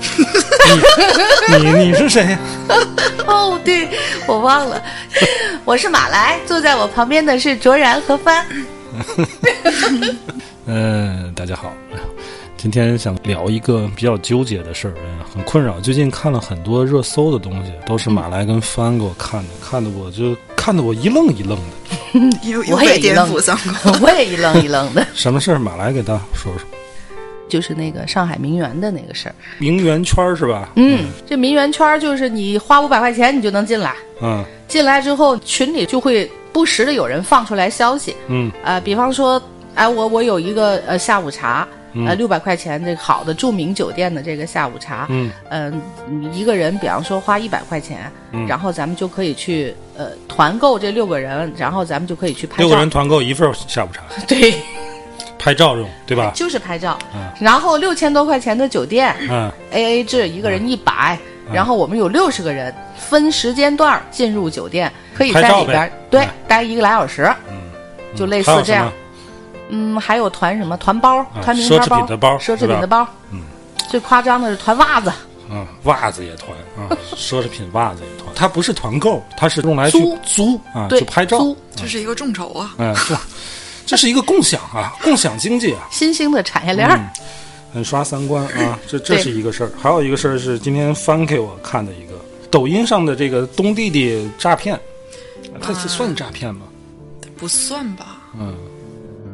你你你是谁？哦，对，我忘了，我是马来，坐在我旁边的是卓然和帆。嗯，大家好，今天想聊一个比较纠结的事儿，很困扰。最近看了很多热搜的东西，都是马来跟帆给我看的，看的我就看的我一愣一愣的。我也一愣一愣的，什么事儿？马来给大家说说。就是那个上海名媛的那个事儿。名媛圈儿是吧？嗯，这名媛圈儿就是你花五百块钱你就能进来，嗯。进来之后群里就会不时的有人放出来消息，嗯。呃，比方说，哎，我我有一个呃下午茶，呃，六百块钱这个好的著名酒店的这个下午茶，嗯。嗯、你一个人，比方说花一百块钱，嗯。然后咱们就可以去呃团购这六个人，然后咱们就可以去拍照，六个人团购一份下午茶，对，拍照用对吧？就是拍照，嗯然后六千多块钱的酒店嗯。A A 制，一个人一百、然后我们有六十个人，分时间段儿进入酒店，可以在里边对嗯。待一个来小时，嗯，就类似这样。嗯，还有团什么？团包、团名奢牌侈品的包奢侈品的包。嗯，最夸张的是团袜子，嗯，袜子也团啊，奢侈品袜子也团。它不是团购，它是用来去租。租啊，对，去拍照。租。这是一个众筹啊！嗯，是，这是一个共享啊，共享经济啊，新兴的产业链儿。很刷三观啊。这这是一个事儿，还有一个事儿是今天翻给我看的一个抖音上的这个东弟弟诈骗，它是算诈骗吗？不算吧，嗯，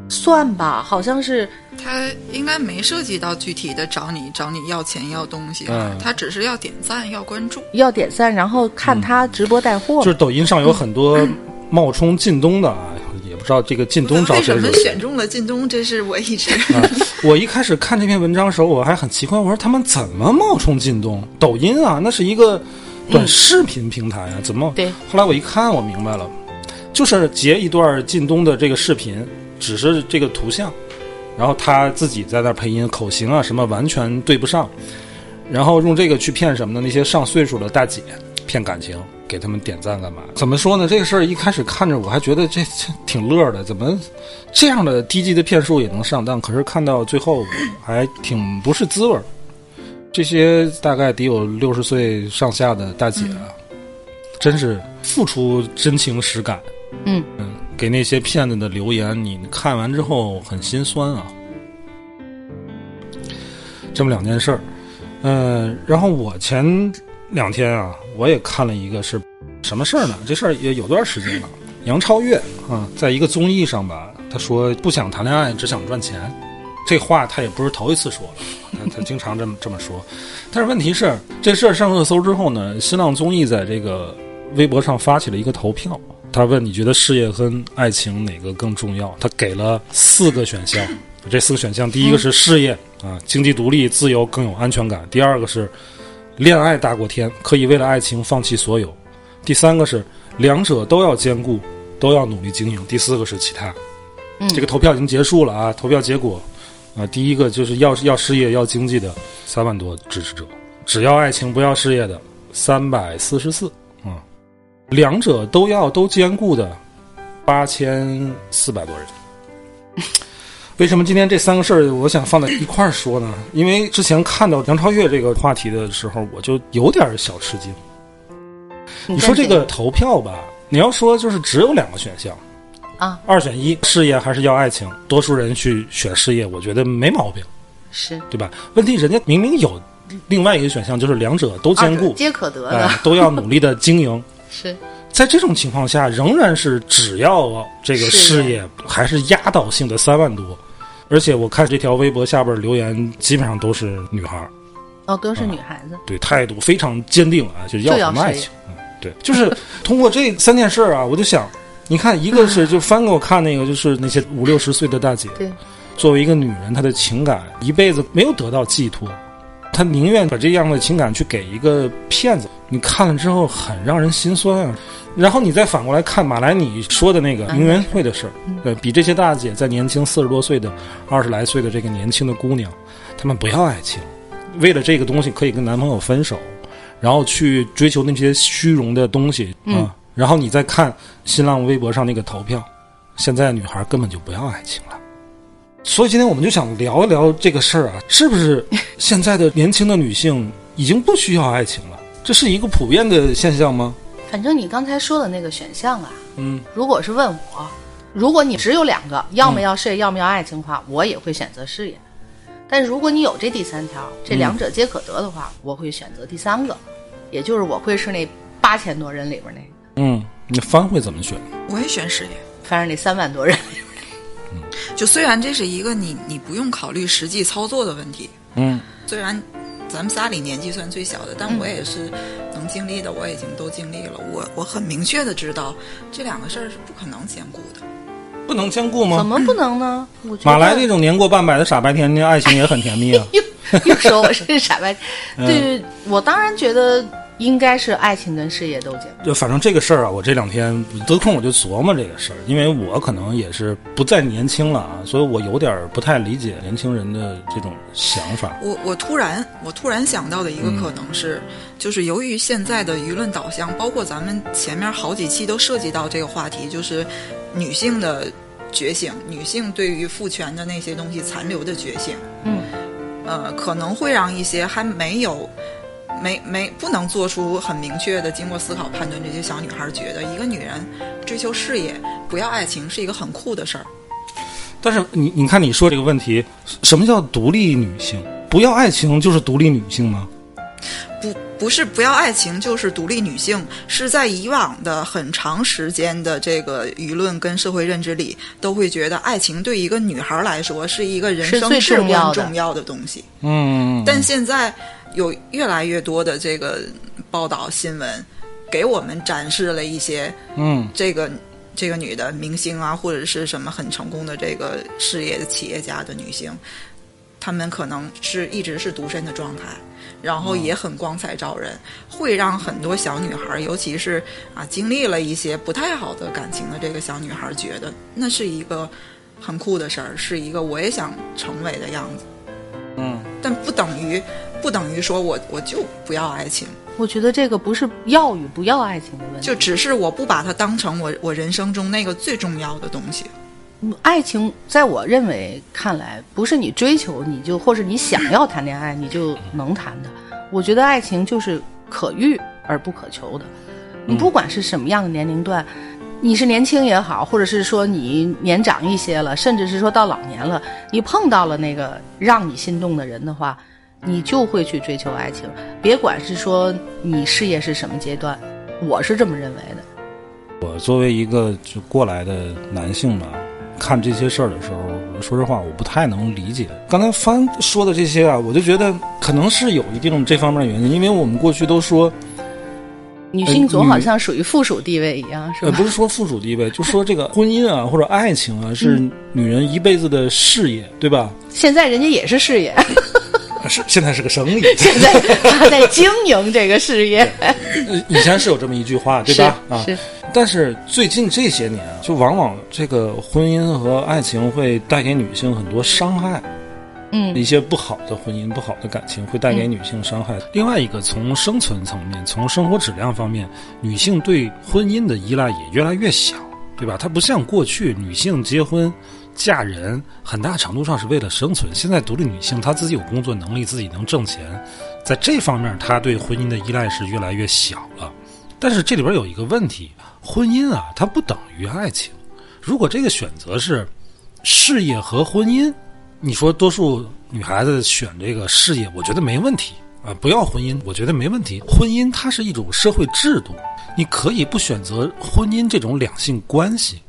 算吧，好像是他应该没涉及到具体的找你找你要钱要东西啊，嗯他只是要点赞要关注。要点赞，然后看他直播带货就是。抖音上有很多冒充靳东的啊，知道这个靳东找为什么谁选中了靳东？这是我一直啊，我一开始看这篇文章的时候，我还很奇怪，我说他们怎么冒充靳东？抖音啊，那是一个短视频平台啊，怎么？对。后来我一看，我明白了，就是截一段靳东的这个视频，只是这个图像，然后他自己在那配音，口型啊什么完全对不上，然后用这个去骗什么的？那些上岁数的大姐骗感情。给他们点赞干嘛？怎么说呢？这个事儿一开始看着我还觉得这这挺乐的，怎么这样的低级的骗术也能上当？可是看到最后还挺不是滋味儿。这些大概得有六十岁上下的大姐啊，真是付出真情实感。嗯嗯，给那些骗子的留言，你看完之后很心酸啊。这么两件事儿，嗯、然后我前两天啊，我也看了一个是什么事儿呢？这事儿也有段时间了。杨超越啊，在一个综艺上吧，他说不想谈恋爱，只想赚钱。这话他也不是头一次说了，他他经常这么 这么说。但是问题是，这事儿上热搜之后呢，新浪综艺在这个微博上发起了一个投票，他问你觉得事业和爱情哪个更重要？他给了四个选项，这四个选项，第一个是事业啊，经济独立、自由更有安全感；第二个是恋爱大过天，可以为了爱情放弃所有；第三个是两者都要兼顾，都要努力经营；第四个是其他。嗯，这个投票已经结束了啊，投票结果啊，第一个就是要要事业要经济的三万多支持者，只要爱情不要事业的三百四十四啊，两者都要都兼顾的八千四百多人。为什么今天这三个事儿我想放在一块儿说呢？因为之前看到杨超越这个话题的时候，我就有点小吃惊。你说这个投票吧，你要说就是只有两个选项，啊，二选一，事业还是要爱情？多数人去选事业，我觉得没毛病，是对吧？问题人家明明有另外一个选项，就是两者都兼顾，皆可得都要努力的经营。是在这种情况下，仍然是只要这个事业还是压倒性的三万多，而且我看这条微博下边留言基本上都是女孩儿，哦，都是女孩子，对态度非常坚定啊，就要什么爱情？嗯，对，就是通过这三件事儿啊，我就想，你看，一个是就翻给我看那个，就是那些五六十岁的大姐，对，作为一个女人，她的情感一辈子没有得到寄托，他宁愿把这样的情感去给一个骗子，你看了之后很让人心酸啊。然后你再反过来看马来你说的那个名媛会的事儿，对比这些大姐在年轻四十多岁的、二十来岁的这个年轻的姑娘，她们不要爱情，为了这个东西可以跟男朋友分手，然后去追求那些虚荣的东西啊。然后你再看新浪微博上那个投票，现在女孩根本就不要爱情了。所以今天我们就想聊一聊这个事儿啊，是不是 现在的年轻的女性已经不需要爱情了？这是一个普遍的现象吗？反正你刚才说的那个选项啊，嗯，如果是问我，如果你只有两个，要么要事业，要么要爱情的话，我也会选择事业。但是如果你有这第三条，这两者皆可得的话，我会选择第三个，也就是我会是那八千多人里边那个。嗯，你帆会怎么选？我也选事业。反正那三万多人，就虽然这是一个你你不用考虑实际操作的问题，嗯，虽然咱们仨里年纪算最小的，但我也是能经历的，我已经都经历了。我我很明确的知道这两个事儿是不可能兼顾的。不能兼顾吗？怎么不能呢？我觉得马来那种年过半百的傻白甜，那爱情也很甜蜜啊。又又说我是傻白，对我当然觉得应该是爱情跟事业都兼顾。就反正这个事儿啊，我这两天得空我就琢磨这个事儿，因为我可能也是不再年轻了啊，所以我有点儿不太理解年轻人的这种想法。我我突然我突然想到的一个可能是，就是由于现在的舆论导向，包括咱们前面好几期都涉及到这个话题，就是女性的觉醒，女性对于父权的那些东西残留的觉醒，嗯，呃，可能会让一些还没有。没没不能做出很明确的经过思考判断，这些小女孩觉得一个女人追求事业不要爱情是一个很酷的事儿。但是你你看你说这个问题，什么叫独立女性？不要爱情就是独立女性吗？不不是不要爱情就是独立女性，是在以往的很长时间的这个舆论跟社会认知里，都会觉得爱情对一个女孩来说是一个人生至重要的关重要的东西。嗯，但现在有越来越多的这个报道新闻，给我们展示了一些嗯这个这个女的明星啊，或者是什么很成功的这个事业的企业家的女性，她们可能是一直是独身的状态，然后也很光彩照人，会让很多小女孩，尤其是啊经历了一些不太好的感情的这个小女孩，觉得那是一个很酷的事儿，是一个我也想成为的样子。嗯，但不等于不等于说我我就不要爱情，我觉得这个不是要与不要爱情的问题，就只是我不把它当成我我人生中那个最重要的东西。爱情，在我认为看来，不是你追求你就或者你想要谈恋爱你就能谈的。我觉得爱情就是可遇而不可求的。你不管是什么样的年龄段，你是年轻也好，或者是说你年长一些了，甚至是说到老年了，你碰到了那个让你心动的人的话，你就会去追求爱情。别管是说你事业是什么阶段，我是这么认为的。我作为一个就过来的男性吧，看这些事儿的时候，说实话，我不太能理解。刚才帆说的这些啊，我就觉得可能是有一定这方面的原因，因为我们过去都说，女性总好像属于附属地位一样，是呃，吧？不是说附属地位，就说这个婚姻啊或者爱情啊是女人一辈子的事业，对吧？现在人家也是事业，是现在是个生意。现在他在经营这个事业，呃以前是有这么一句话，对吧？啊，是但是最近这些年，就往往这个婚姻和爱情会带给女性很多伤害。嗯一些不好的婚姻、不好的感情会带给女性伤害。另外一个，从生存层面、从生活质量方面，女性对婚姻的依赖也越来越小，对吧？它不像过去女性结婚、嫁人，很大程度上是为了生存。现在独立女性她自己有工作能力，自己能挣钱，在这方面她对婚姻的依赖是越来越小了。但是这里边有一个问题，婚姻啊，它不等于爱情。如果这个选择是事业和婚姻，你说多数女孩子选这个事业，我觉得没问题啊，不要婚姻，我觉得没问题。婚姻它是一种社会制度，你可以不选择婚姻这种两性关系，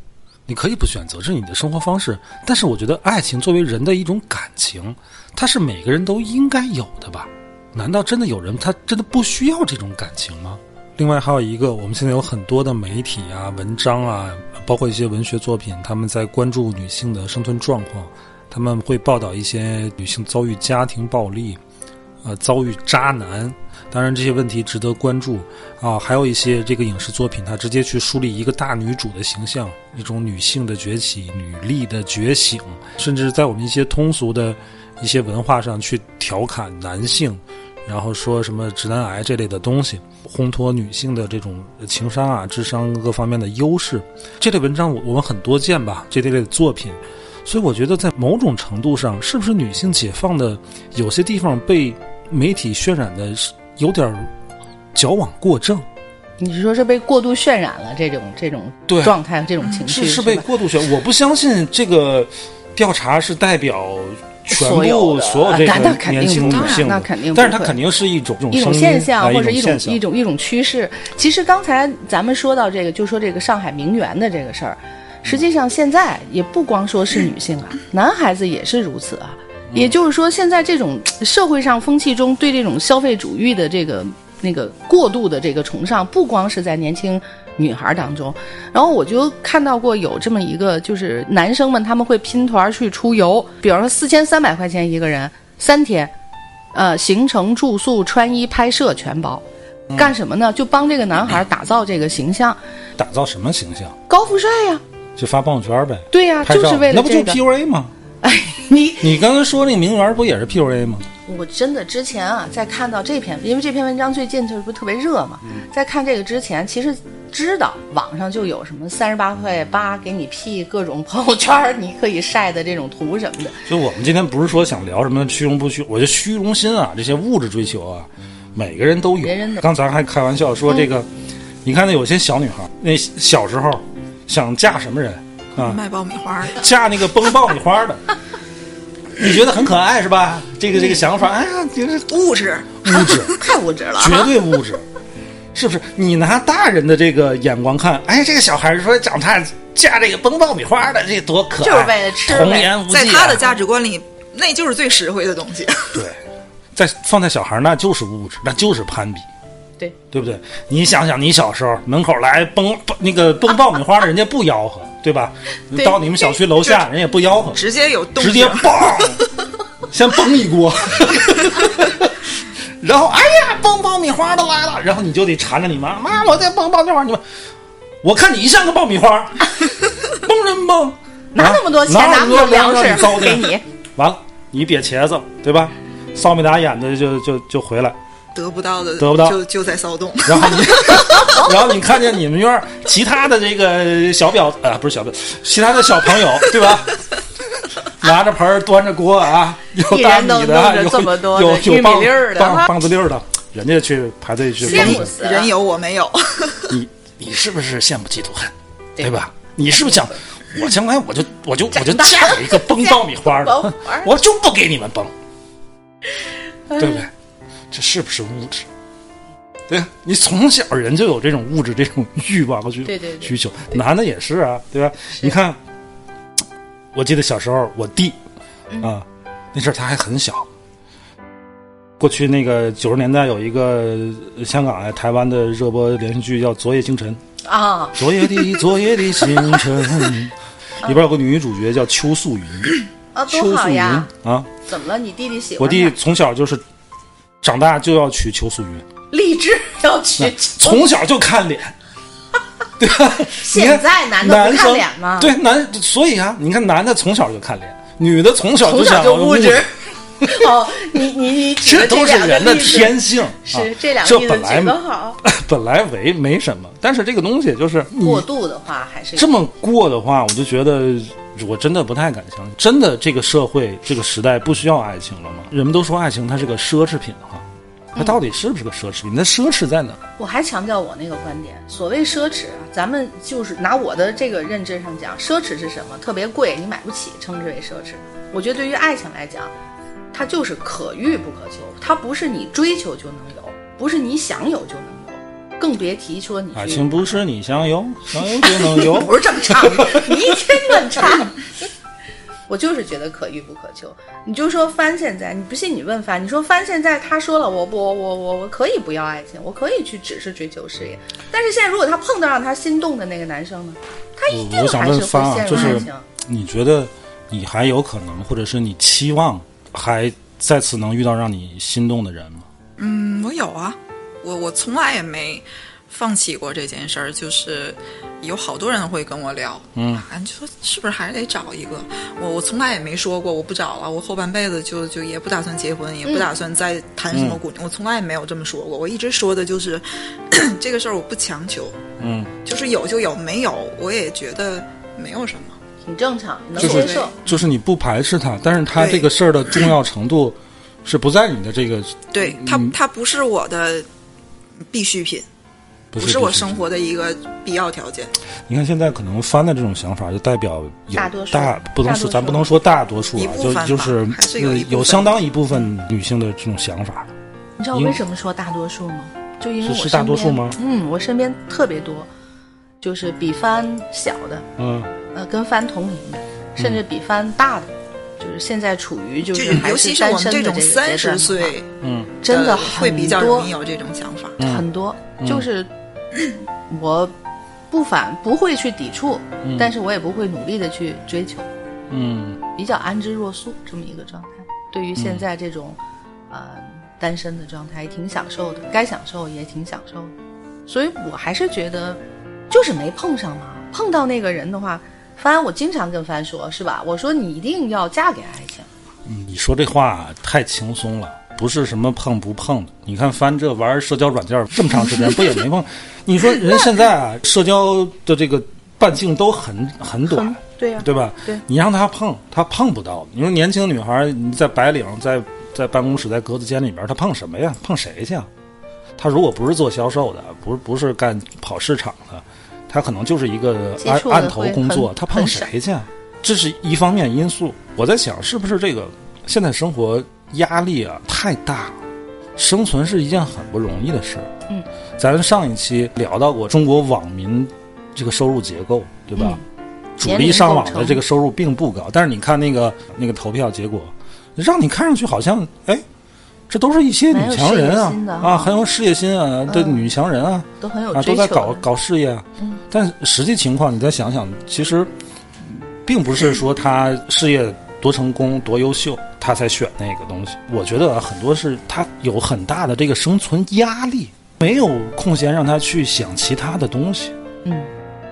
你可以不选择，这是你的生活方式。但是我觉得爱情作为人的一种感情，它是每个人都应该有的吧？难道真的有人他真的不需要这种感情吗？另外还有一个，我们现在有很多的媒体啊、文章啊，包括一些文学作品，他们在关注女性的生存状况，他们会报道一些女性遭遇家庭暴力，呃遭遇渣男。当然，这些问题值得关注啊。还有一些这个影视作品，它直接去树立一个大女主的形象，一种女性的崛起、女力的觉醒，甚至在我们一些通俗的一些文化上去调侃男性，然后说什么直男癌这类的东西，烘托女性的这种情商啊、智商各方面的优势。这类文章我我们很多见吧，这类类的作品。所以我觉得，在某种程度上，是不是女性解放的有些地方被媒体渲染的有点矫枉过正？你是说是被过度渲染了这种这种对状态、这种情绪是是被过度渲染？我不相信这个调查是代表全所有的部所有这个年轻女性的，那肯定不会但是它肯定是一种一种现象，哎或者一种一种一种趋势。其实刚才咱们说到这个，就说这个上海名媛的这个事儿，实际上现在也不光说是女性啊，男孩子也是如此啊。也就是说，现在这种社会上风气中对这种消费主义的这个那个过度的这个崇尚，不光是在年轻女孩当中，然后我就看到过有这么一个，就是男生们他们会拼团去出游，比方说四千三百块钱一个人，三天，呃，行程、住宿、穿衣、拍摄全包。干什么呢？就帮这个男孩打造这个形象，打造什么形象？高富帅呀、就发朋友圈呗，对呀、就是为了那不就这个。PUA 吗？你你刚才说那个名媛不也是 PUA 吗？我真的之前啊，在看到这篇，因为这篇文章最近就是不特别热嘛，在看这个之前，其实知道网上就有什么三十八块八给你 P 各种朋友圈，你可以晒的这种图什么的。就我们今天不是说想聊什么虚荣不虚，我觉得虚荣心啊，这些物质追求啊，每个人都有别人。的刚才还开玩笑说这个，你看那有些小女孩，那小时候想嫁什么人啊？卖爆米花的，嫁那个崩爆米花的，你觉得很可爱是吧？这个这个想法，哎呀，就是物质，物质，太物质了。绝对物质，是不是？你拿大人的这个眼光看，哎，这个小孩说长大嫁这个崩爆米花的，这多可爱，就是为了吃童言无忌、啊。在他的价值观里，那就是最实惠的东西。对，在放在小孩那就是物质，那就是攀比，对，对不对？你想想，你小时候门口来崩崩那个崩爆米花的，人家不吆喝，对吧？对到你们小区楼下，人也不吆喝，直接有动直接嘣，先崩一锅，然后哎呀，崩爆米花都来了，然后你就得缠着你妈，妈，我在崩爆米花，你们，我看你像个爆米花，崩什么崩？拿那么多钱，拿拿那么多粮食给你，完了，你瘪茄子，对吧？臊眉打眼的就就就回来，得不到的，得不到就就在骚动。然后你，然后你看见你们院儿其他的这个小表啊，不是小表，其他的小朋友，对吧？拿着盆儿端着锅啊，有大米的有这么多有玉米有棒粒儿的棒棒子粒儿的，人家去排队去羡慕死人有我没有，你，你是不是羡慕嫉妒恨，对吧？你是不是想我将来我就我就我就嫁给一个 崩爆米花的，我就不给你们崩，哎对不对？这是不是物质？对，你从小人就有这种物质这种欲望和需对对对需求，男的也是啊，对吧？你看，我记得小时候我弟嗯啊，那阵儿他还很小。过去那个九十年代有一个呃香港啊、台湾的热播连续剧叫《昨夜星辰》，啊，昨夜的昨夜的星辰，里边有个女主角叫邱素云，啊，邱多好素云呀！啊，怎么了？你弟弟喜欢我弟从小就是长大就要娶邱素云，励志要娶，从小就看脸，对吧？现在男的不看脸吗？对，男所以啊，你看男的从小就看脸，女的从小从小想要就物质。哦，你你你 这都是人的天性，是啊这两个例子这本来举得好。本来为没什么，但是这个东西就是过度的话还是这么过的话，我就觉得我真的不太敢相信。真的，这个社会这个时代不需要爱情了吗？人们都说爱情它是个奢侈品的话，它到底是不是个奢侈品？那奢侈在哪？我还强调我那个观点，所谓奢侈啊，咱们就是拿我的这个认知上讲，奢侈是什么？特别贵，你买不起，称之为奢侈。我觉得对于爱情来讲，它就是可遇不可求，它不是你追求就能有，不是你想有就能有，更别提说你爱情不是你想有，想有就能有。不是这么唱的，你一天乱唱。我就是觉得可遇不可求。你就说帆现在，你不信你问帆，你说帆现在他说了，我不我我我我可以不要爱情，我可以去只是追求事业。但是现在如果他碰到让他心动的那个男生呢，他一定还是会陷就是入爱情。你觉得你还有可能，或者是你期望还再次能遇到让你心动的人吗？嗯，我有啊，我我从来也没放弃过这件事儿，就是有好多人会跟我聊，嗯啊，你说是不是还是得找一个？我我从来也没说过我不找了，我后半辈子就就也不打算结婚，也不打算再谈什么姑娘，我从来也没有这么说过。我一直说的就是 这个事儿我不强求，嗯，就是有就有，没有我也觉得没有什么。挺正常，能接受。就是你不排斥他，但是他这个事儿的重要程度是不在你的这个，对它嗯，它不是我的必需品，不不是我生活的一个必要条件。你看现在可能翻的这种想法，就代表有大多数大不能说咱不能说大多数啊，一部分就就是是有有相当一部分女性的这种想法。你知道我为什么说大多数吗？就因为我是是大多数吗嗯，我身边特别多，就是比翻小的，嗯呃，跟翻同龄的，甚至比翻大的，就是现在处于就就是尤还是其是我们这单身的这个种三十岁，真的很会比较多容易有这种想法。嗯很多，就是 我不反不会去抵触，但是我也不会努力的去追求，嗯比较安之若素这么一个状态。对于现在这种、呃单身的状态，也挺享受的，该享受也挺享受的。所以我还是觉得，就是没碰上嘛。碰到那个人的话，帆，我经常跟帆说，是吧？我说你一定要嫁给爱情。嗯，你说这话太轻松了。不是什么碰不碰的，你看翻这玩社交软件这么长时间，不也没碰？你说人现在啊，社交的这个半径都很 很短很，对呀、对吧？对你让他碰，他碰不到。你说年轻女孩，你在白领，在在办公室，在格子间里边，她碰什么呀？碰谁去啊？她如果不是做销售的，不是不是干跑市场的，她可能就是一个接触的案案头工作，他碰谁去啊？这是一方面因素。我在想，是不是这个现在生活压力啊太大了，生存是一件很不容易的事。嗯，咱上一期聊到过中国网民这个收入结构，对吧？主力上网的这个收入并不高，但是你看那个那个投票结果，让你看上去好像哎，这都是一些女强人啊啊，很有事业心啊的嗯女强人啊啊，都很有啊。都在搞搞事业啊。嗯但实际情况你再想想，其实并不是说她事业多成功多优秀，她才选那个东西。我觉得啊很多是她有很大的这个生存压力，没有空闲让她去想其他的东西。嗯，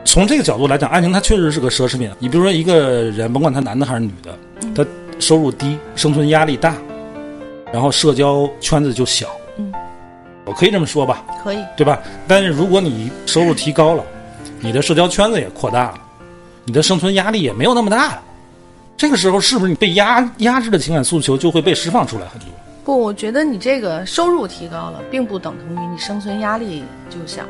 从这个角度来讲，爱情它确实是个奢侈品。你比如说一个人，甭管他男的还是女的，他收入低，生存压力大，然后社交圈子就小。嗯，我可以这么说吧，可以。对吧？但是如果你收入提高了，你的社交圈子也扩大了，你的生存压力也没有那么大了。这个时候，是不是你被压压制的情感诉求就会被释放出来很多？不，我觉得你这个收入提高了，并不等同于你生存压力就小呀。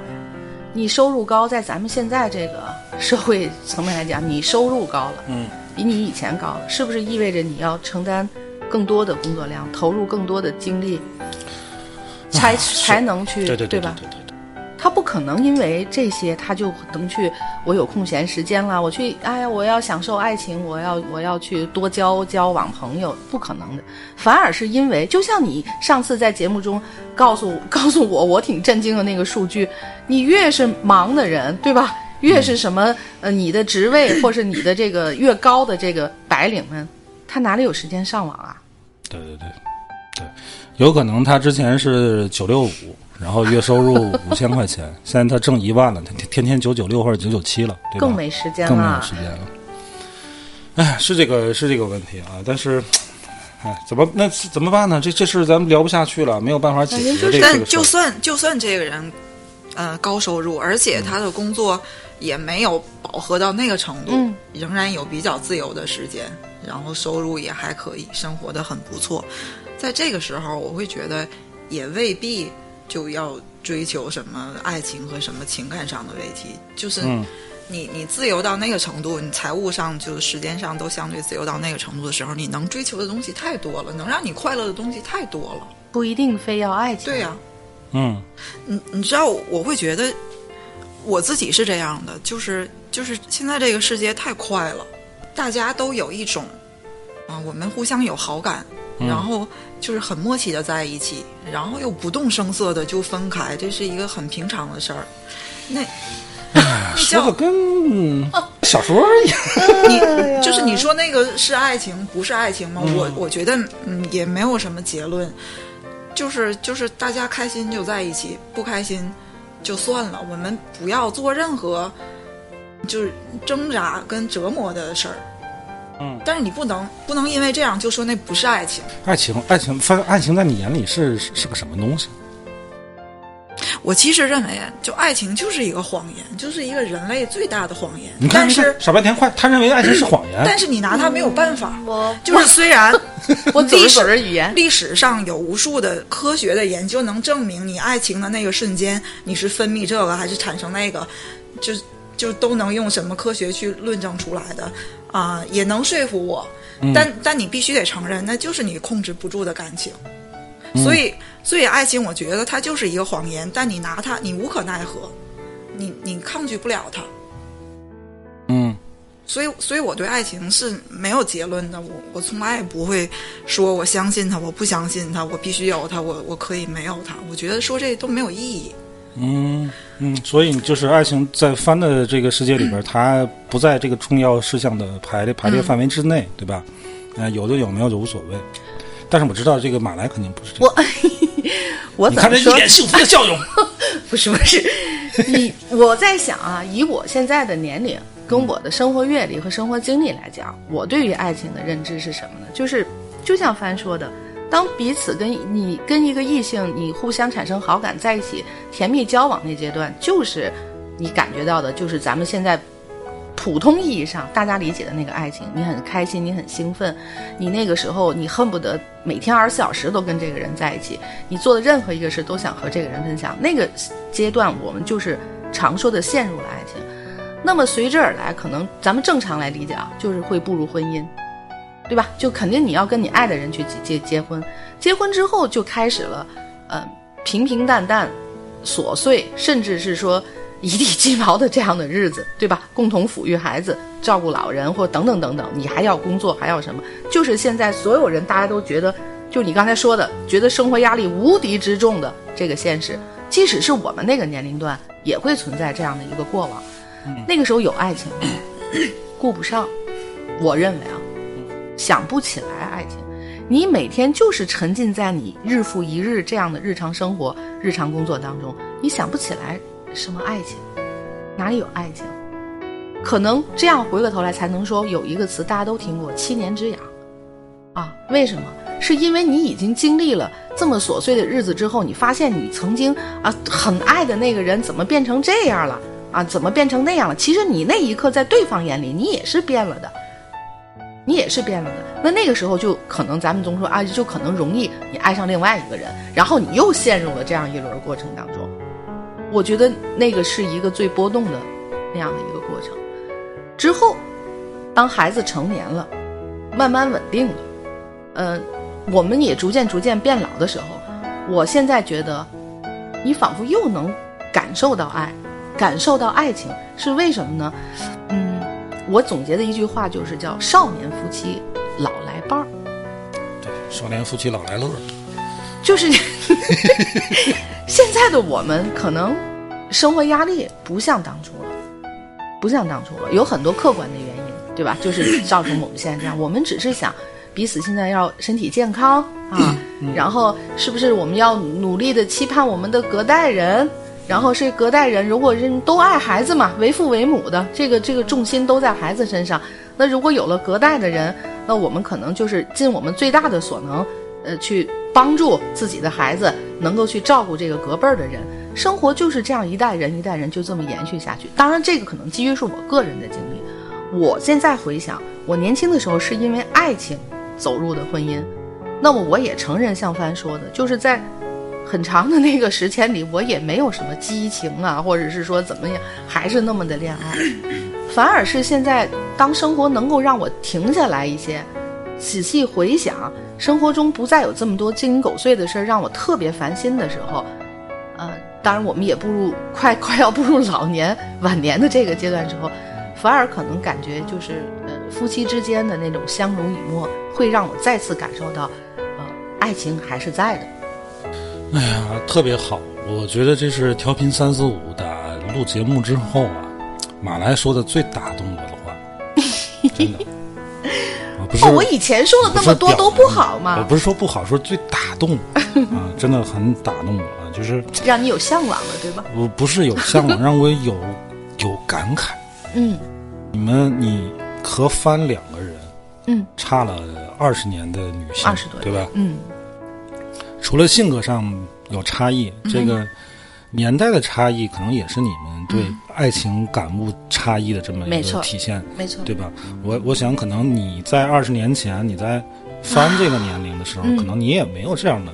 你收入高，在咱们现在这个社会层面来讲，你收入高了，嗯，比你以前高了，是不是意味着你要承担更多的工作量，投入更多的精力，才、才能去对对对吧？对对对。他不可能因为这些他就能去，我有空闲时间了，我去，哎呀，我要享受爱情，我要我要去多交交往朋友，不可能的。反而是因为，就像你上次在节目中告诉 告诉我，我挺震惊的那个数据，你越是忙的人，对吧？越是什么呃，你的职位或是你的这个越高的这个白领们，他哪里有时间上网啊？对对对，对，有可能他之前是九六五，然后月收入 五千块钱，现在他挣一万了，他天天天九九六或者九九七了，对吧？更没时间了更没有时。间了。哎，是这个是这个问题啊，但是，哎，怎么那怎么办呢？这这事咱们聊不下去了，没有办法解决这个这但。就算就算这个人，呃，高收入，而且他的工作也没有饱和到那个程度，嗯仍然有比较自由的时间，然后收入也还可以，生活的很不错。在这个时候，我会觉得也未必就要追求什么爱情和什么情感上的问题，就是嗯你你自由到那个程度，你财务上就时间上都相对自由到那个程度的时候，你能追求的东西太多了，能让你快乐的东西太多了。不一定非要爱情。对呀、嗯你你知道，我会觉得我自己是这样的，就是就是现在这个世界太快了，大家都有一种啊，我们互相有好感，嗯。然后就是很默契的在一起，然后又不动声色的就分开，这是一个很平常的事儿。那那说的叫跟小说你就是你说那个是爱情不是爱情吗？我我觉得嗯也没有什么结论，就是就是大家开心就在一起，不开心就算了，我们不要做任何就是挣扎跟折磨的事儿。嗯，但是你不能不能因为这样就说那不是爱情。爱情，爱情，反正爱情在你眼里是是是个什么东西？我其实认为，就爱情就是一个谎言，就是一个人类最大的谎言。你看，但是，傻半天快，他认为爱情是谎言。但是你拿它没有办法。我就是虽然我 历史语言，历史上有无数的科学的研究能证明，你爱情的那个瞬间，你是分泌这个还是产生那个，就就都能用什么科学去论证出来的啊、也能说服我。但但你必须得承认，那就是你控制不住的感情。所以，所以爱情，我觉得它就是一个谎言，但你拿它，你无可奈何，你你抗拒不了它。嗯，所以，所以我对爱情是没有结论的。我我从来也不会说我相信他，我不相信他，我必须有他，我我可以没有他。我觉得说这都没有意义。嗯嗯，所以就是爱情在翻的这个世界里边，它不在这个重要事项的排列排列范围之内，对吧？呃，有的有，没有就无所谓。但是我知道这个马来肯定不是这样。我我你看这一怎么说？脸幸福的笑容。不是不是，你我在想啊，以我现在的年龄，跟我的生活阅历和生活经历来讲，我对于爱情的认知是什么呢？就是就像帆说的，当彼此跟你跟一个异性你互相产生好感，在一起甜蜜交往那阶段，就是你感觉到的，就是咱们现在。普通意义上大家理解的那个爱情，你很开心，你很兴奋，你那个时候你恨不得每天二十四小时都跟这个人在一起，你做的任何一个事都想和这个人分享。那个阶段我们就是常说的陷入了爱情。那么随之而来，可能咱们正常来理解啊，就是会步入婚姻，对吧？就肯定你要跟你爱的人去结结结婚，结婚之后就开始了，呃，平平淡淡、琐碎，甚至是说一地鸡毛的这样的日子，对吧？共同抚育孩子、照顾老人，或等等等等，你还要工作，还要什么？就是现在所有人大家都觉得，就你刚才说的，觉得生活压力无敌之重的这个现实，即使是我们那个年龄段，也会存在这样的一个过往。那个时候有爱情吗，顾不上，我认为啊，想不起来爱情。你每天就是沉浸在你日复一日这样的日常生活、日常工作当中，你想不起来什么爱情，哪里有爱情？可能这样回过头来才能说有一个词大家都听过“七年之痒”，啊，为什么？是因为你已经经历了这么琐碎的日子之后，你发现你曾经啊很爱的那个人怎么变成这样了啊？怎么变成那样了？其实你那一刻在对方眼里，你也是变了的。你也是变了的。那那个时候就可能咱们总说啊，就可能容易你爱上另外一个人，然后你又陷入了这样一轮过程当中。我觉得那个是一个最波动的那样的一个过程。之后，当孩子成年了，慢慢稳定了，嗯、我们也逐渐逐渐变老的时候，我现在觉得，你仿佛又能感受到爱，感受到爱情，是为什么呢？嗯，我总结的一句话就是叫“少年夫妻老来伴儿对，少年夫妻老来乐。”，就是 现在的我们可能生活压力不像当初了，不像当初了，有很多客观的原因，对吧？就是造成我们现在这样。我们只是想彼此现在要身体健康啊，然后是不是我们要努力的期盼我们的隔代人？然后是隔代人，如果是都爱孩子嘛，为父为母的，这个这个重心都在孩子身上。那如果有了隔代的人，那我们可能就是尽我们最大的所能，呃，去帮助自己的孩子能够去照顾这个隔辈儿的人。生活就是这样，一代人一代人就这么延续下去。当然，这个可能基于是我个人的经历。我现在回想，我年轻的时候是因为爱情走入的婚姻，那么我也承认，像帆说的，就是在很长的那个时间里，我也没有什么激情啊，或者是说怎么样，还是那么的恋爱。反而是现在，当生活能够让我停下来一些，仔细回想，生活中不再有这么多鸡零狗碎的事儿让我特别烦心的时候，呃，当然我们也步入快快要步入老年晚年的这个阶段之后，反而可能感觉就是呃夫妻之间的那种相濡以沫，会让我再次感受到，呃，爱情还是在的。哎呀，特别好！我觉得这是调频三四五的录节目之后啊，马来说的最打动我的话真的。我 不是哦，我以前说了那么多都不好我，不是说不好，说最打动我啊，真的很打动我啊，就是 让你有向往了，对吧？我不是有向往，让我有有感慨。嗯你们你和帆两个人嗯差了二十年的女性，二十多对吧？嗯，除了性格上有差异，这个年代的差异，可能也是你们对爱情感悟差异的这么一个体现，没错，对吧？我我想，可能你在二十年前，你在翻这个年龄的时候，嗯可能你也没有这样的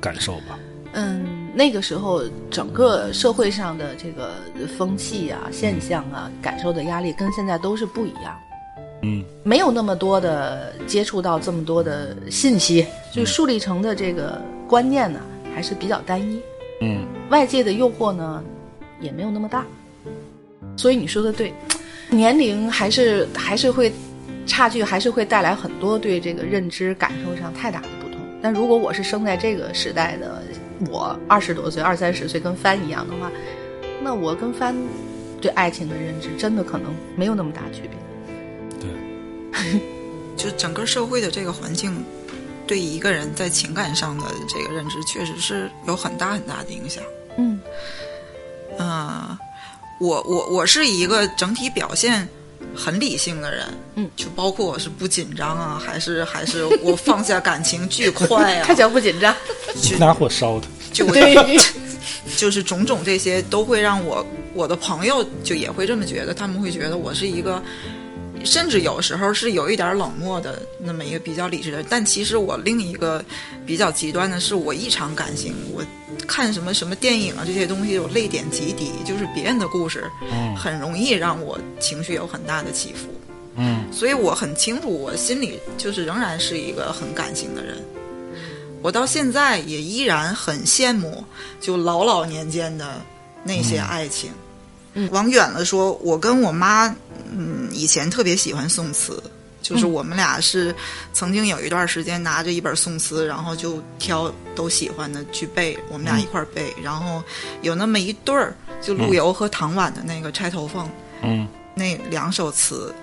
感受吧？嗯，那个时候整个社会上的这个风气啊、现象啊、感受的压力跟现在都是不一样。嗯没有那么多的接触到这么多的信息，就树立成的这个观念呢，还是比较单一。嗯外界的诱惑呢，也没有那么大。所以你说的对，年龄还是还是会差距，还是会带来很多对这个认知感受上太大的不同。但如果我是生在这个时代的，我二十多岁、二三十岁跟帆一样的话，那我跟帆对爱情的认知真的可能没有那么大区别。对，就整个社会的这个环境，对一个人在情感上的这个认知，确实是有很大很大的影响。嗯嗯，我我我是一个整体表现很理性的人，嗯，就包括我是不紧张啊，还是还是我放下感情巨快啊看，起来不紧张。拿火烧他。就对，就是种种这些都会让我我的朋友就也会这么觉得，他们会觉得我是一个。甚至有时候是有一点冷漠的那么一个比较理智的人，但其实我另一个比较极端的是，我异常感性，我看什么什么电影啊这些东西，我泪点极低，就是别人的故事，很容易让我情绪有很大的起伏。嗯所以我很清楚，我心里就是仍然是一个很感性的人。我到现在也依然很羡慕，就老老年间的那些爱情。嗯往远了说，我跟我妈，嗯，以前特别喜欢宋词，就是我们俩是曾经有一段时间拿着一本宋词，然后就挑都喜欢的去背，我们俩一块儿背。然后有那么一对儿，就陆游和唐婉的那个《钗头凤》，嗯那两首词，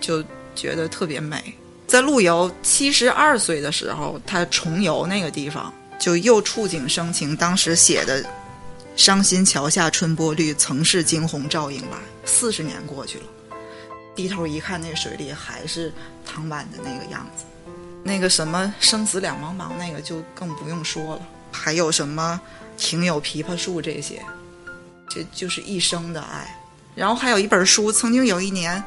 就觉得特别美。在陆游七十二岁的时候，他重游那个地方，就又触景生情，当时写的“伤心桥下春波绿，曾是惊鸿照影来”。四十年过去了，低头一看，那水里还是唐婉的那个样子。那个什么生死两茫茫，那个就更不用说了。还有什么庭有枇杷树这些，这就是一生的爱。然后还有一本书，曾经有一年，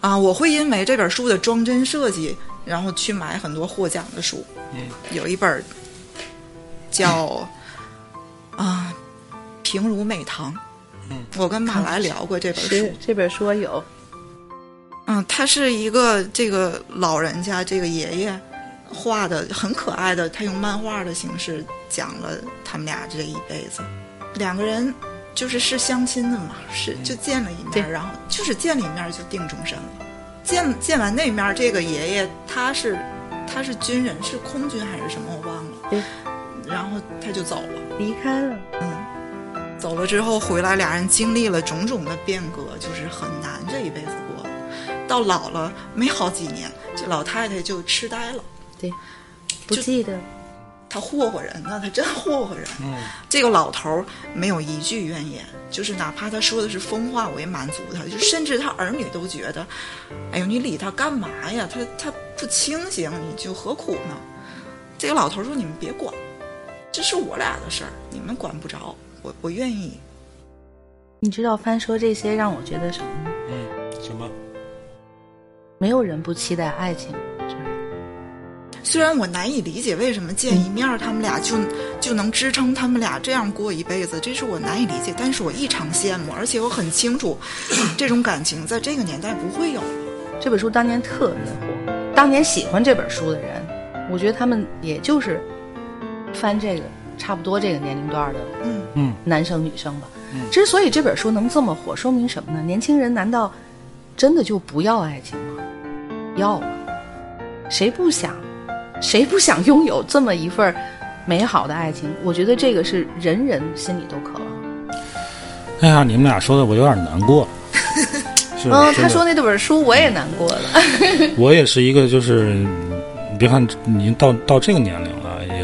啊，我会因为这本书的装帧设计，然后去买很多获奖的书。嗯，有一本叫啊《平如美堂》。嗯，我跟马来聊过这本书。这本书我有，嗯，他是一个这个老人家，这个爷爷画的很可爱的，他用漫画的形式讲了他们俩这一辈子。两个人就是是相亲的嘛，是就见了一对面，然后就是见了一面就定终身了。见见完那面，这个爷爷他是他是军人，是空军还是什么我忘了。对，然后他就走了。离开了。走了之后回来，俩人经历了种种的变革，就是很难这一辈子过。到老了没好几年，这老太太就痴呆了。对，不记得。他霍霍人呢，他真霍霍人。嗯这个老头儿没有一句怨言，就是哪怕他说的是疯话，我也满足他。就甚至他儿女都觉得，哎呦，你理他干嘛呀？他他不清醒，你就何苦呢？这个老头儿说：“你们别管，这是我俩的事儿，你们管不着。我我愿意。你知道翻说这些让我觉得什么吗？嗯，什么？没有人不期待爱情，是吧？虽然我难以理解为什么见一面他们俩就就能支撑他们俩这样过一辈子，这是我难以理解，但是我异常羡慕，而且我很清楚，这种感情在这个年代不会有了。这本书当年特别火，当年喜欢这本书的人，我觉得他们也就是翻这个差不多这个年龄段的嗯嗯男生女生吧。嗯之所以这本书能这么火，说明什么呢？年轻人难道真的就不要爱情吗？要啊！谁不想？谁不想拥有这么一份儿美好的爱情？我觉得这个是人人心里都渴望。哎呀，你们俩说的我有点难过 嗯，他说那本书我也难过了。我也是一个，就是你别看你已经到到这个年龄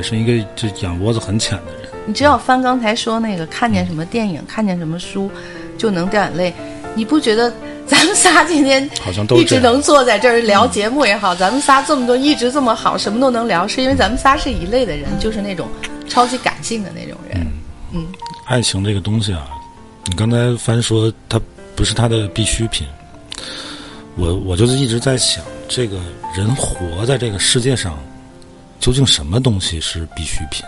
是一个就眼窝子很浅的人。你只要翻刚才说那个，看见什么电影，看见什么书，就能掉眼泪。你不觉得咱们仨今天 好像都一直能坐在这儿聊节目也好，咱们仨这么多一直这么好，什么都能聊，是因为咱们仨是一类的人，就是那种超级感性的那种人。嗯爱情这个东西啊，你刚才翻说它不是他的必需品，我我就是一直在想，这个人活在这个世界上，究竟什么东西是必需品？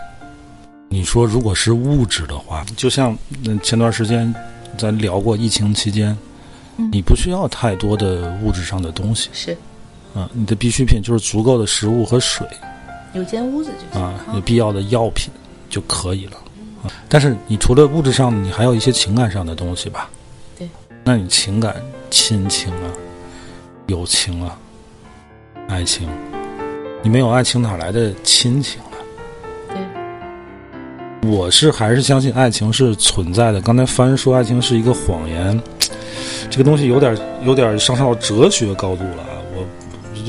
你说如果是物质的话，就像嗯前段时间咱聊过疫情期间，你不需要太多的物质上的东西是啊，你的必需品就是足够的食物和水。有间屋子就行啊，有必要的药品就可以了。啊，但是你除了物质上，你还有一些情感上的东西吧？对。那你情感、亲情啊、友情啊、爱情，你没有爱情哪来的亲情啊？对，我是还是相信爱情是存在的。刚才帆说爱情是一个谎言，这个东西有点有点上升到哲学高度了啊。我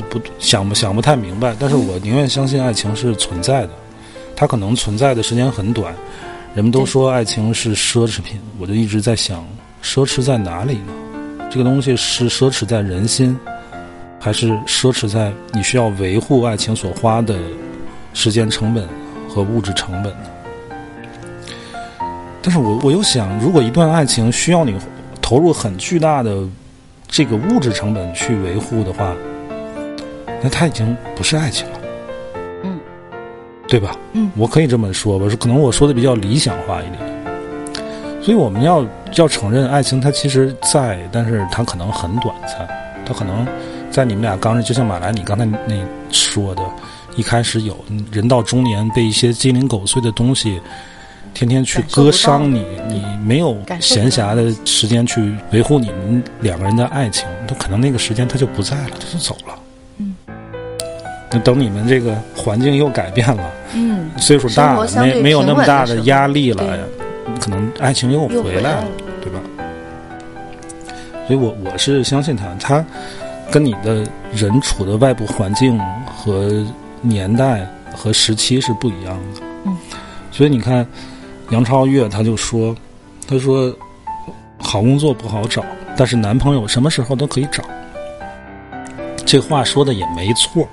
不想不想不太明白，但是我宁愿相信爱情是存在的。它可能存在的时间很短，人们都说爱情是奢侈品，我就一直在想，奢侈在哪里呢？这个东西是奢侈在人心，还是奢侈在你需要维护爱情所花的时间成本和物质成本呢？但是我我又想，如果一段爱情需要你投入很巨大的这个物质成本去维护的话，那它已经不是爱情了，嗯，对吧？嗯，我可以这么说吧，是可能我说的比较理想化一点。所以我们要要承认，爱情它其实在，但是它可能很短暂，它可能在你们俩刚认，就像马来你刚才那说的，一开始有，人到中年被一些鸡零狗碎的东西。天天去割伤你，你没有闲暇的时间去维护你们两个人的爱情，他可能那个时间他就不在了，他就走了。嗯，那等你们这个环境又改变了，嗯，岁数大了，没没有那么大的压力了，可能爱情又回来了，对吧？所以我我是相信他，他跟你的人处的外部环境和年代和时期是不一样的。嗯，所以你看。杨超越他就说：“他说，好工作不好找，但是男朋友什么时候都可以找。这话说的也没错，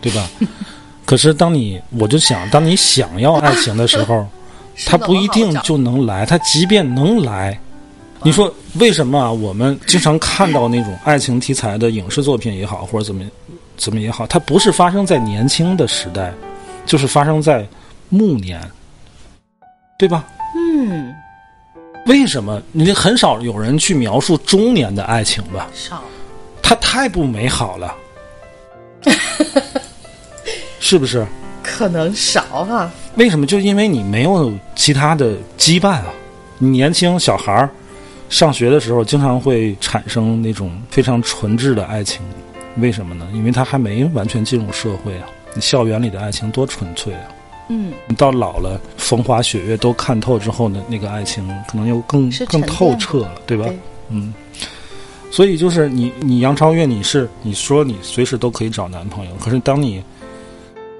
对吧？可是当你我就想，当你想要爱情的时候，他不一定就能来。他即便能来，你说为什么啊？我们经常看到那种爱情题材的影视作品也好，或者怎么怎么也好，它不是发生在年轻的时代，就是发生在暮年。”对吧？嗯，为什么你很少有人去描述中年的爱情吧？少，它太不美好了，是不是？可能少哈。为什么？就因为你没有其他的羁绊啊！你年轻小孩儿上学的时候，经常会产生那种非常纯挚的爱情，为什么呢？因为他还没完全进入社会啊！你校园里的爱情多纯粹啊！嗯，你到老了，风花雪月都看透之后呢，那个爱情可能又更更透彻了，对吧？对嗯，所以就是你，你杨超越，你是你说你随时都可以找男朋友，可是当你，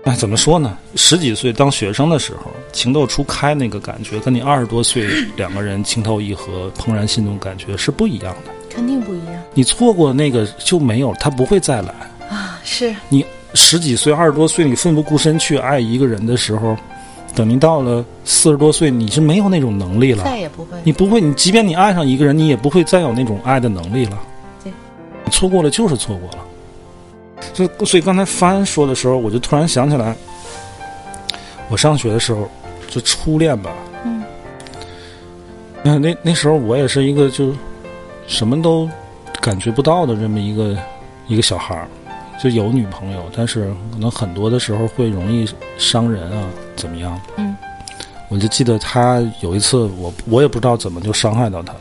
哎，怎么说呢？十几岁当学生的时候，情窦初开那个感觉，跟你二十多岁 两个人情投意合、怦然心动感觉是不一样的。肯定不一样。你错过那个就没有，他不会再来啊！是你。十几岁、二十多岁，你奋不顾身去爱一个人的时候，等你到了四十多岁，你是没有那种能力了。再也不会，你不会，你即便你爱上一个人，你也不会再有那种爱的能力了。对，错过了就是错过了。就所以刚才帆说的时候，我就突然想起来，我上学的时候，就初恋吧。嗯。那那那时候我也是一个就什么都感觉不到的这么一个一个小孩儿。就有女朋友，但是可能很多的时候会容易伤人啊，怎么样？嗯，我就记得他有一次，我我也不知道怎么就伤害到他了，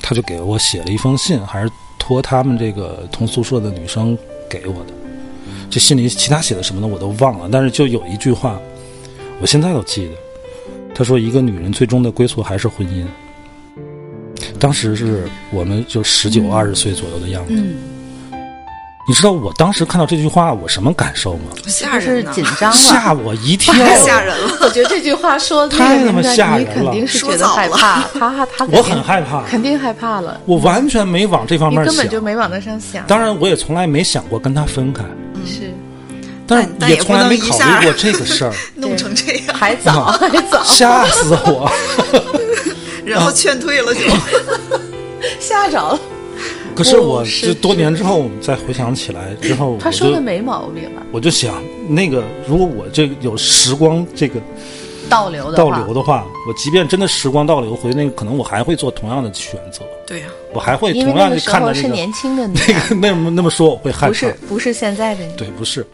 他就给我写了一封信，还是托他们这个同宿舍的女生给我的。这信里其他写的什么呢我都忘了，但是就有一句话，我现在都记得。他说：“一个女人最终的归宿还是婚姻。”当时是我们就十九二十岁左右的样子。你知道我当时看到这句话我什么感受吗？吓是人呐，紧张吓。我一跳！太吓人了。我觉得这句话说的太他妈吓人了肯定是觉得害怕，他他我很害怕，肯定害怕了，我完全没往这方面想根本。就没往那上想。当然，我也从来没想过跟他分开，是但是也从来没考虑过这个事儿，弄成这样，还早，还早，吓死我！然后劝退了就。吓着了。可是我哦是这多年之后再回想起来之后，他说的没毛病吧，我就想，那个如果我这个有时光这个倒流的倒话流的话，我即便真的时光倒流回那个，可能我还会做同样的选择，对呀、我还会同样的那个时候看待那个是年轻的你那啊，个那么那么说，我会害怕。不是不是现在的你。对，不是，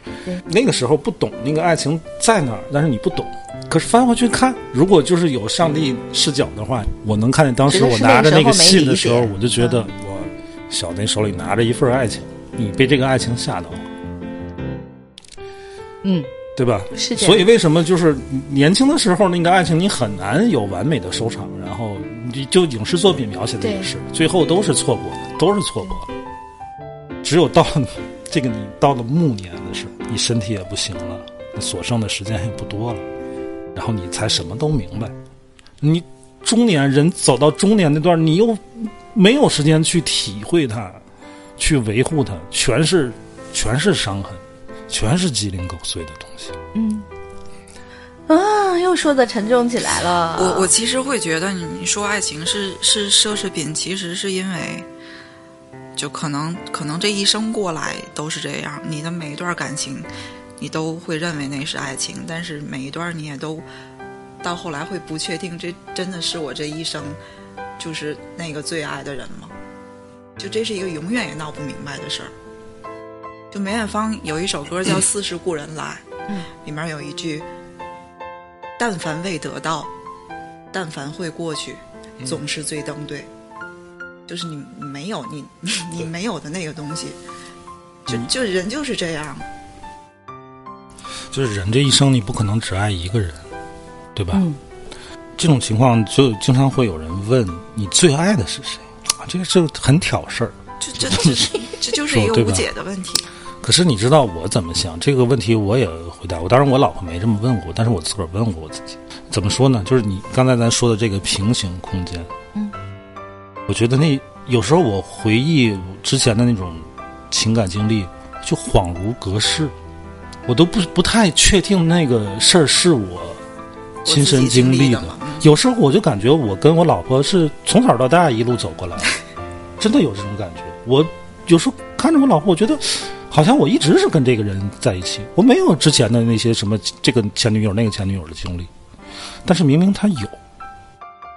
那个时候不懂那个爱情在哪儿，但是你不懂。可是翻回去看，如果就是有上帝视角的话，我能看见当时我拿着那个信的时候，我就觉得我小内手里拿着一份爱情，你被这个爱情吓到了，嗯，对吧？是所以为什么就是年轻的时候那个爱情你很难有完美的收场，然后你就影视作品描写的也是，最后都是错过的，都是错过的。只有到了这个你到了暮年的时候，你身体也不行了，你所剩的时间也不多了，然后你才什么都明白。你中年人走到中年那段，你又没有时间去体会它，去维护它，全是全是伤痕，全是鸡零狗碎的东西。嗯，啊，又说的沉重起来了。我我其实会觉得，你你说爱情是是奢侈品，其实是因为，就可能可能这一生过来都是这样，你的每一段感情，你都会认为那是爱情，但是每一段你也都到后来会不确定，这真的是我这一生就是那个最爱的人吗？就这是一个永远也闹不明白的事儿。就梅艳芳有一首歌叫《似是故人来》，嗯里面有一句。但凡未得到，但凡会过去，总是最登对。就是你你没有你你 你没有的那个东西，就就人就是这样。就是人这一生，你不可能只爱一个人，对吧？嗯，这种情况就经常会有人问你最爱的是谁啊？这个是很挑事儿。这这这 这就是一个无解的问题。可是你知道我怎么想这个问题，我也回答过。当然，我老婆没这么问过，但是我自个儿问过我自己。怎么说呢？就是你刚才咱说的这个平行空间，嗯，我觉得那有时候我回忆之前的那种情感经历，就恍如隔世，我都不不太确定那个事儿是我亲身经历的。有时候我就感觉我跟我老婆是从小到大一路走过来，真的有这种感觉。我有时候看着我老婆，我觉得好像我一直是跟这个人在一起，我没有之前的那些什么这个前女友那个前女友的经历，但是明明他有，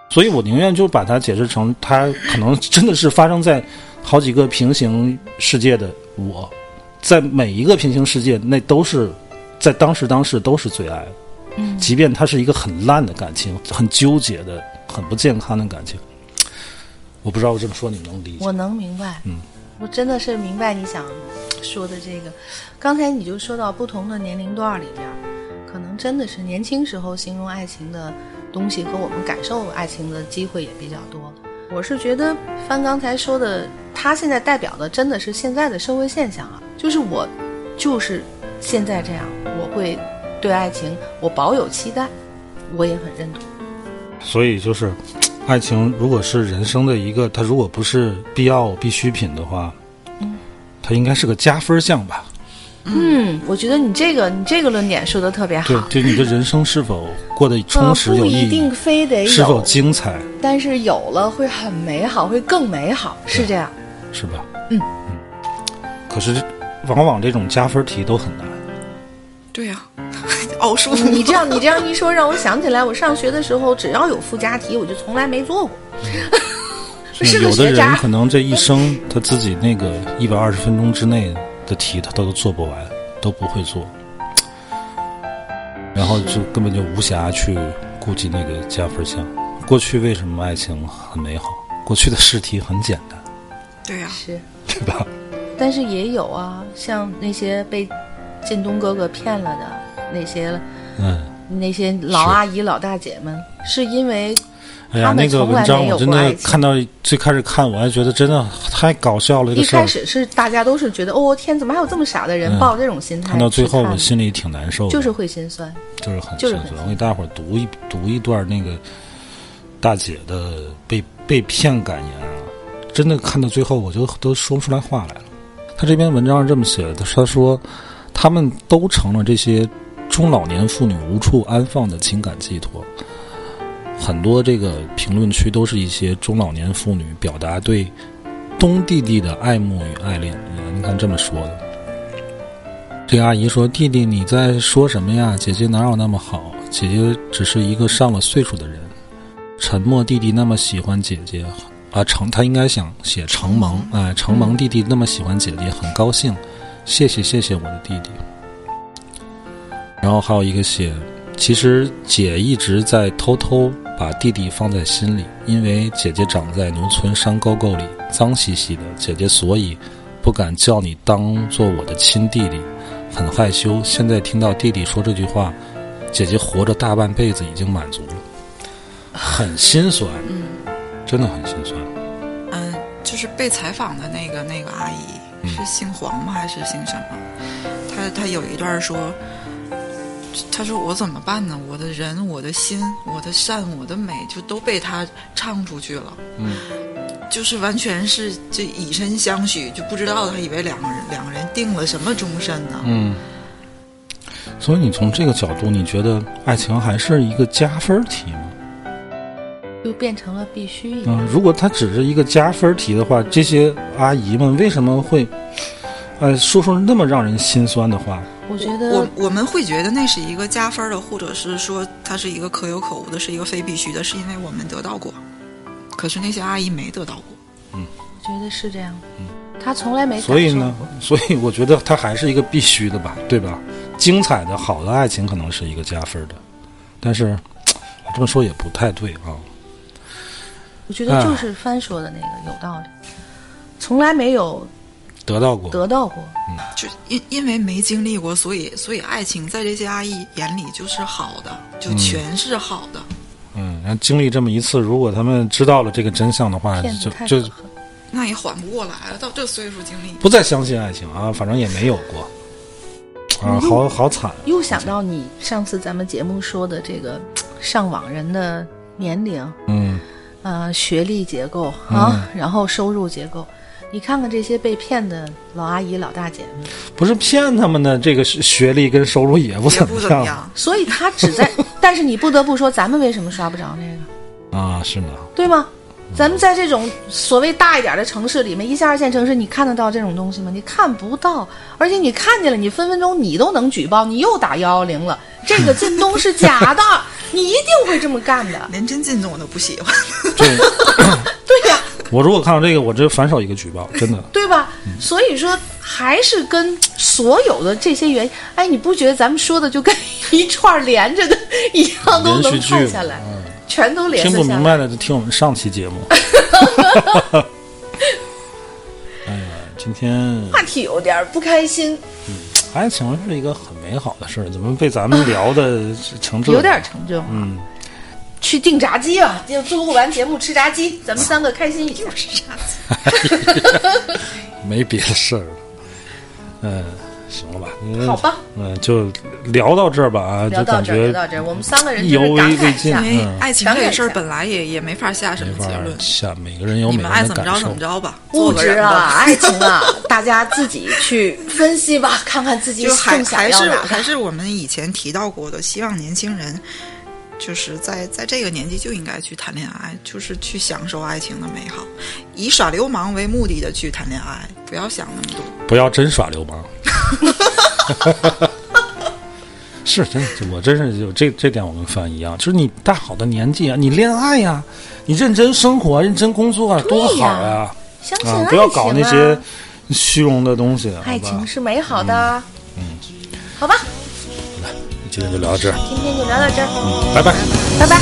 所以我宁愿就把它解释成他可能真的是发生在好几个平行世界的我，在每一个平行世界那都是在当时当时都是最爱，嗯即便它是一个很烂的感情，很纠结的、很不健康的感情。我不知道我这么说你能理解我？能明白，嗯，我真的是明白你想说的这个。刚才你就说到不同的年龄段里边，可能真的是年轻时候形容爱情的东西和我们感受爱情的机会也比较多。我是觉得翻刚才说的，他现在代表的真的是现在的社会现象啊，就是我就是现在这样，我会对爱情我保有期待，我也很认同。所以就是，爱情如果是人生的一个，它如果不是必要必需品的话，嗯，它应该是个加分项吧？嗯，我觉得你这个你这个论点说的特别好。对，对你的人生是否过得充实呃、有意不一定义，非得有，是否精彩，但是有了会很美好，会更美好，是这样。是吧？嗯可是，往往这种加分题都很难。对呀、奥数。你这样你这样一说，让我想起来，我上学的时候只要有附加题，我就从来没做过。是个有的人可能这一生他自己那个一百二十分钟之内的题他都做不完，都不会做，然后就根本就无暇去顾及那个加分项。过去为什么爱情很美好？过去的试题很简单，对呀、是，对吧？但是也有啊，像那些被建东哥哥骗了的那些嗯，那些老阿姨、老大姐们，是因为哎呀，那个文章我真的看到最开始看，我还觉得真的太搞笑了。一开始是大家都是觉得，哦天，怎么还有这么傻的人，嗯抱这种心态看到最后，我心里挺难受的，就是会心酸。就是很就是很心酸。我给大伙儿读一读一段那个大姐的被被骗感言啊，真的看到最后我就都说不出来话来了。他这篇文章是这么写的，他说他们都成了这些中老年妇女无处安放的情感寄托。很多这个评论区都是一些中老年妇女表达对东弟弟的爱慕与爱恋。你看这么说的。这个阿姨说：“弟弟，你在说什么呀？姐姐哪有那么好？姐姐只是一个上了岁数的人。沉默弟弟那么喜欢姐姐，啊，承他应该想写承蒙，哎，承蒙弟弟那么喜欢姐姐，很高兴。谢谢谢谢我的弟弟。然后还有一个写，其实姐一直在偷偷把弟弟放在心里，因为姐姐长在农村山沟沟里，脏兮兮的，姐姐所以不敢叫你当做我的亲弟弟。”很害羞。现在听到弟弟说这句话，姐姐活着大半辈子已经满足了，很心酸，嗯，真的很心酸。嗯，就是被采访的那个那个阿姨是姓黄吗？还是姓什么？她她有一段说，她说我怎么办呢？我的人、我的心、我的善、我的美，就都被他唱出去了。嗯，就是完全是这以身相许，就不知道他以为两个人两个人定了什么终身呢？嗯，所以你从这个角度，你觉得爱情还是一个加分题吗？就变成了必须一样。嗯，如果它只是一个加分题的话，这些阿姨们为什么会，呃，说出那么让人心酸的话？我觉得我我们会觉得那是一个加分的，或者是说它是一个可有可无的，是一个非必须的，是因为我们得到过。可是那些阿姨没得到过。嗯我觉得是这样。嗯他从来没所以呢所以我觉得它还是一个必须的吧，对吧？精彩的好的爱情可能是一个加分的，但是我这么说也不太对啊。我觉得就是帆说的那个有道理，从来没有得到过，得到过。嗯就因因为没经历过，所以所以爱情在这些阿姨眼里就是好的，就全是好的。嗯，然后经历这么一次，如果他们知道了这个真相的话，就就。那也缓不过来了，到这岁数经历。不再相信爱情啊，反正也没有过啊，好好惨。又想到你上次咱们节目说的这个上网人的年龄、嗯，呃学历结构啊，然后收入结构，你看看这些被骗的老阿姨、老大姐们，不是骗他们的，这个学历跟收入也不怎么样么样，所以他只在，但是你不得不说，咱们为什么刷不着那个，啊，是吗。对吗？咱们在这种所谓大一点的城市里面，一线二线城市，你看得到这种东西吗？你看不到，而且你看见了，你分分钟你都能举报，你又打幺幺零了，这个靳东是假的，你一定会这么干的。连真靳东我都不喜欢。我如果看到这个，我这反手一个举报，真的。对吧？所以说，还是跟所有的这些原因，哎，你不觉得咱们说的就跟一串连着的一样，都能串下来，嗯全都连听。不明白的就听我们上期节目。哎呀，今天话题有点不开心，嗯爱情是一个很美好的事儿，怎么被咱们聊的成这样？有点成就。嗯，去订炸鸡吧，就做完节目吃炸鸡，咱们三个开心一下。没别的事儿了。嗯，行了吧？嗯好吧，嗯，就聊到这儿吧啊，就到这儿，聊到这儿，我们三个人意犹就是感未慨因为爱情这事儿本来也也没法下什么结论，下，每个人有你每个们爱怎么着人的感受怎么。着吧。物质啊，爱情啊，大家自己去分析吧，看看自己就还更想还是要哪个。还是我们以前提到过的，希望年轻人就是在在这个年纪就应该去谈恋爱，就是去享受爱情的美好，以耍流氓为目的的去谈恋爱，不要想那么多。不要真耍流氓。是真的，我真是就这这点我跟范一样，就是你大好的年纪啊，你恋爱呀、你认真生活、认真工作啊，多好呀！相信爱，啊不要搞那些虚荣的东西，爱情？是美好的。嗯，好吧，今天就聊到这儿。今天就聊到这儿，拜拜，拜拜。